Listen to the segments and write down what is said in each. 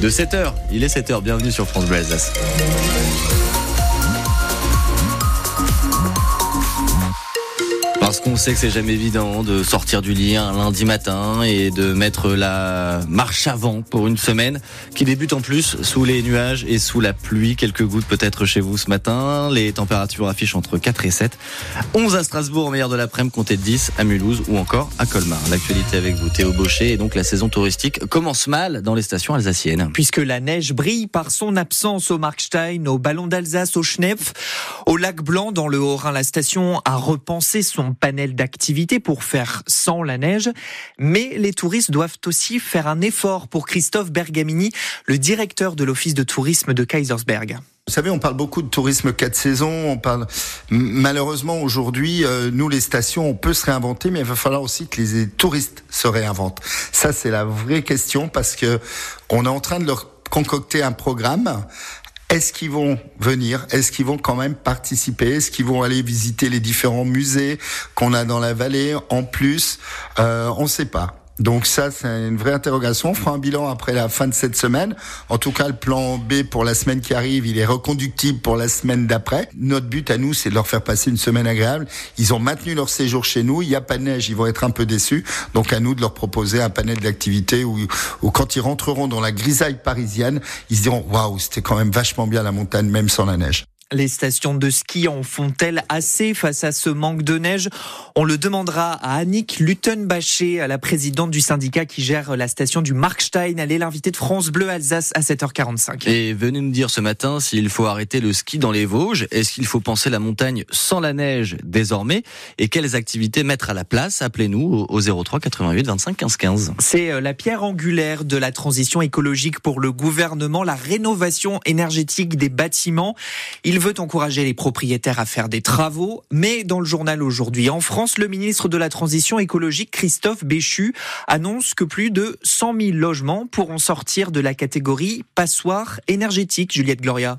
de 7h. Il est 7h, bienvenue sur France Bleu Alsace. Parce qu'on sait que c'est jamais évident de sortir du lit un lundi matin et de mettre la marche avant pour une semaine qui débute en plus sous les nuages et sous la pluie. Quelques gouttes peut-être chez vous ce matin. Les températures affichent entre 4 et 7. 11 à Strasbourg en meilleur de l'après-midi, comptez 10 à Mulhouse ou encore à Colmar. L'actualité avec vous, Théo Baucher. Et donc la saison touristique commence mal dans les stations alsaciennes. Puisque la neige brille par son absence au Markstein, au Ballon d'Alsace, au au Lac Blanc dans le Haut-Rhin. La station a repensé son panel d'activités pour faire sans la neige, mais les touristes doivent aussi faire un effort pour Christophe Bergamini, le directeur de l'office de tourisme de Kaisersberg. Vous savez, on parle beaucoup de tourisme quatre saisons. On parle malheureusement aujourd'hui, euh, nous les stations, on peut se réinventer, mais il va falloir aussi que les touristes se réinventent. Ça, c'est la vraie question parce que on est en train de leur concocter un programme est-ce qu'ils vont venir? Est-ce qu'ils vont quand même participer? Est-ce qu'ils vont aller visiter les différents musées qu'on a dans la vallée? En plus, euh, on ne sait pas. Donc ça, c'est une vraie interrogation. On fera un bilan après la fin de cette semaine. En tout cas, le plan B pour la semaine qui arrive, il est reconductible pour la semaine d'après. Notre but à nous, c'est de leur faire passer une semaine agréable. Ils ont maintenu leur séjour chez nous. Il n'y a pas de neige, ils vont être un peu déçus. Donc à nous de leur proposer un panel d'activités où, où quand ils rentreront dans la grisaille parisienne, ils se diront waouh, c'était quand même vachement bien la montagne, même sans la neige. Les stations de ski en font-elles assez face à ce manque de neige? On le demandera à Annick Luttenbacher, la présidente du syndicat qui gère la station du Markstein. Elle est l'invitée de France Bleu Alsace à 7h45. Et venez nous dire ce matin s'il faut arrêter le ski dans les Vosges. Est-ce qu'il faut penser la montagne sans la neige désormais? Et quelles activités mettre à la place? Appelez-nous au 03 88 25 15 15. C'est euh, la pierre angulaire de la transition écologique pour le gouvernement, la rénovation énergétique des bâtiments. Il il veut encourager les propriétaires à faire des travaux, mais dans le journal aujourd'hui en France, le ministre de la Transition écologique Christophe Béchu annonce que plus de 100 000 logements pourront sortir de la catégorie passoire énergétique. Juliette Gloria.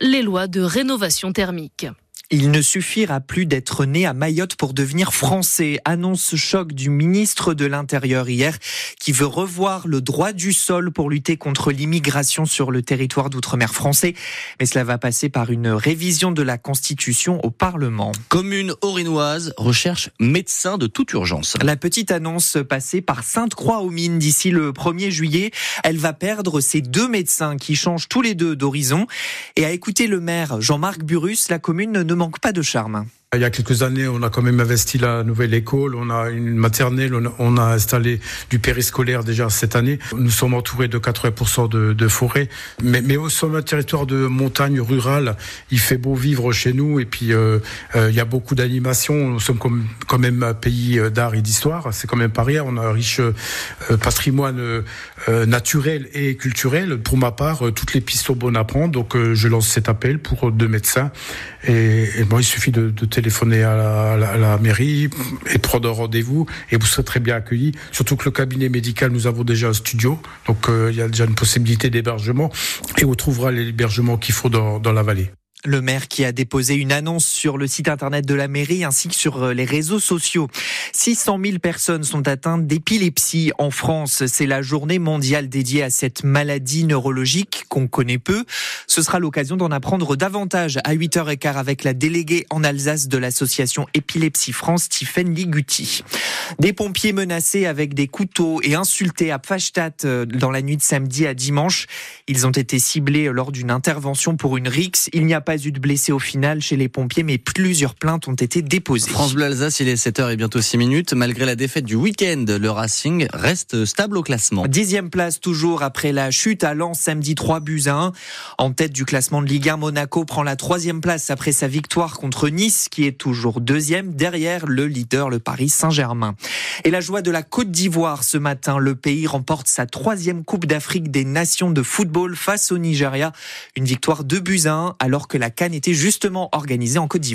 les lois de rénovation thermique. Il ne suffira plus d'être né à Mayotte pour devenir français, annonce choc du ministre de l'Intérieur hier, qui veut revoir le droit du sol pour lutter contre l'immigration sur le territoire d'outre-mer français. Mais cela va passer par une révision de la Constitution au Parlement. Commune orinoise recherche médecin de toute urgence. La petite annonce passée par Sainte-Croix-aux-Mines d'ici le 1er juillet. Elle va perdre ses deux médecins qui changent tous les deux d'horizon. Et à écouter le maire Jean-Marc Burus, la commune ne manque pas de charme. Il y a quelques années, on a quand même investi la nouvelle école, on a une maternelle, on a, installé du périscolaire déjà cette année. Nous sommes entourés de 80% de, de forêts, mais, mais au sommet un territoire de montagne rurale, il fait beau vivre chez nous et puis euh, euh, il y a beaucoup d'animation. Nous sommes quand même un pays d'art et d'histoire, c'est quand même pas. On a un riche euh, patrimoine naturel et culturel. Pour ma part, toutes les pistes sont bonnes à prendre, donc je lance cet appel pour deux médecins et, et bon, il suffit de, de téléphoner à la, mairie et prendre un rendez-vous et vous serez très bien accueillis. Surtout que le cabinet médical, nous avons déjà un studio, donc euh, il y a déjà une possibilité d'hébergement et on trouvera l'hébergement qu'il faut dans la vallée. Le maire qui a déposé une annonce sur le site internet de la mairie ainsi que sur euh, les réseaux sociaux. 600 000 personnes sont atteintes d'épilepsie en France. C'est la journée mondiale dédiée à cette maladie neurologique qu'on connaît peu. Ce sera l'occasion d'en apprendre davantage à 8h15 avec la déléguée en Alsace de l'association Épilepsie France, Stephen Liguti. Des pompiers menacés avec des couteaux et insultés à Pfachtat euh, dans la nuit de samedi à dimanche. Ils ont été ciblés lors d'une intervention pour une rixe. Il n'y a pas eu de blessés au final chez les pompiers, mais plusieurs plaintes ont été déposées. France Bleu Alsace, il est 7h et bientôt 6 minutes. Malgré la défaite du week-end, le Racing reste stable au classement. Dixième place toujours après la chute à Lens samedi 3 buts à 1. En tête du classement de Ligue 1, Monaco prend la troisième place après sa victoire contre Nice, qui est toujours deuxième derrière le leader, le Paris Saint-Germain. Et la joie de la Côte d'Ivoire ce matin, le pays remporte sa troisième Coupe d'Afrique des Nations de football face au Nigeria. Une victoire de buts à 1 alors la Cannes était justement organisée en Côte d'Ivoire.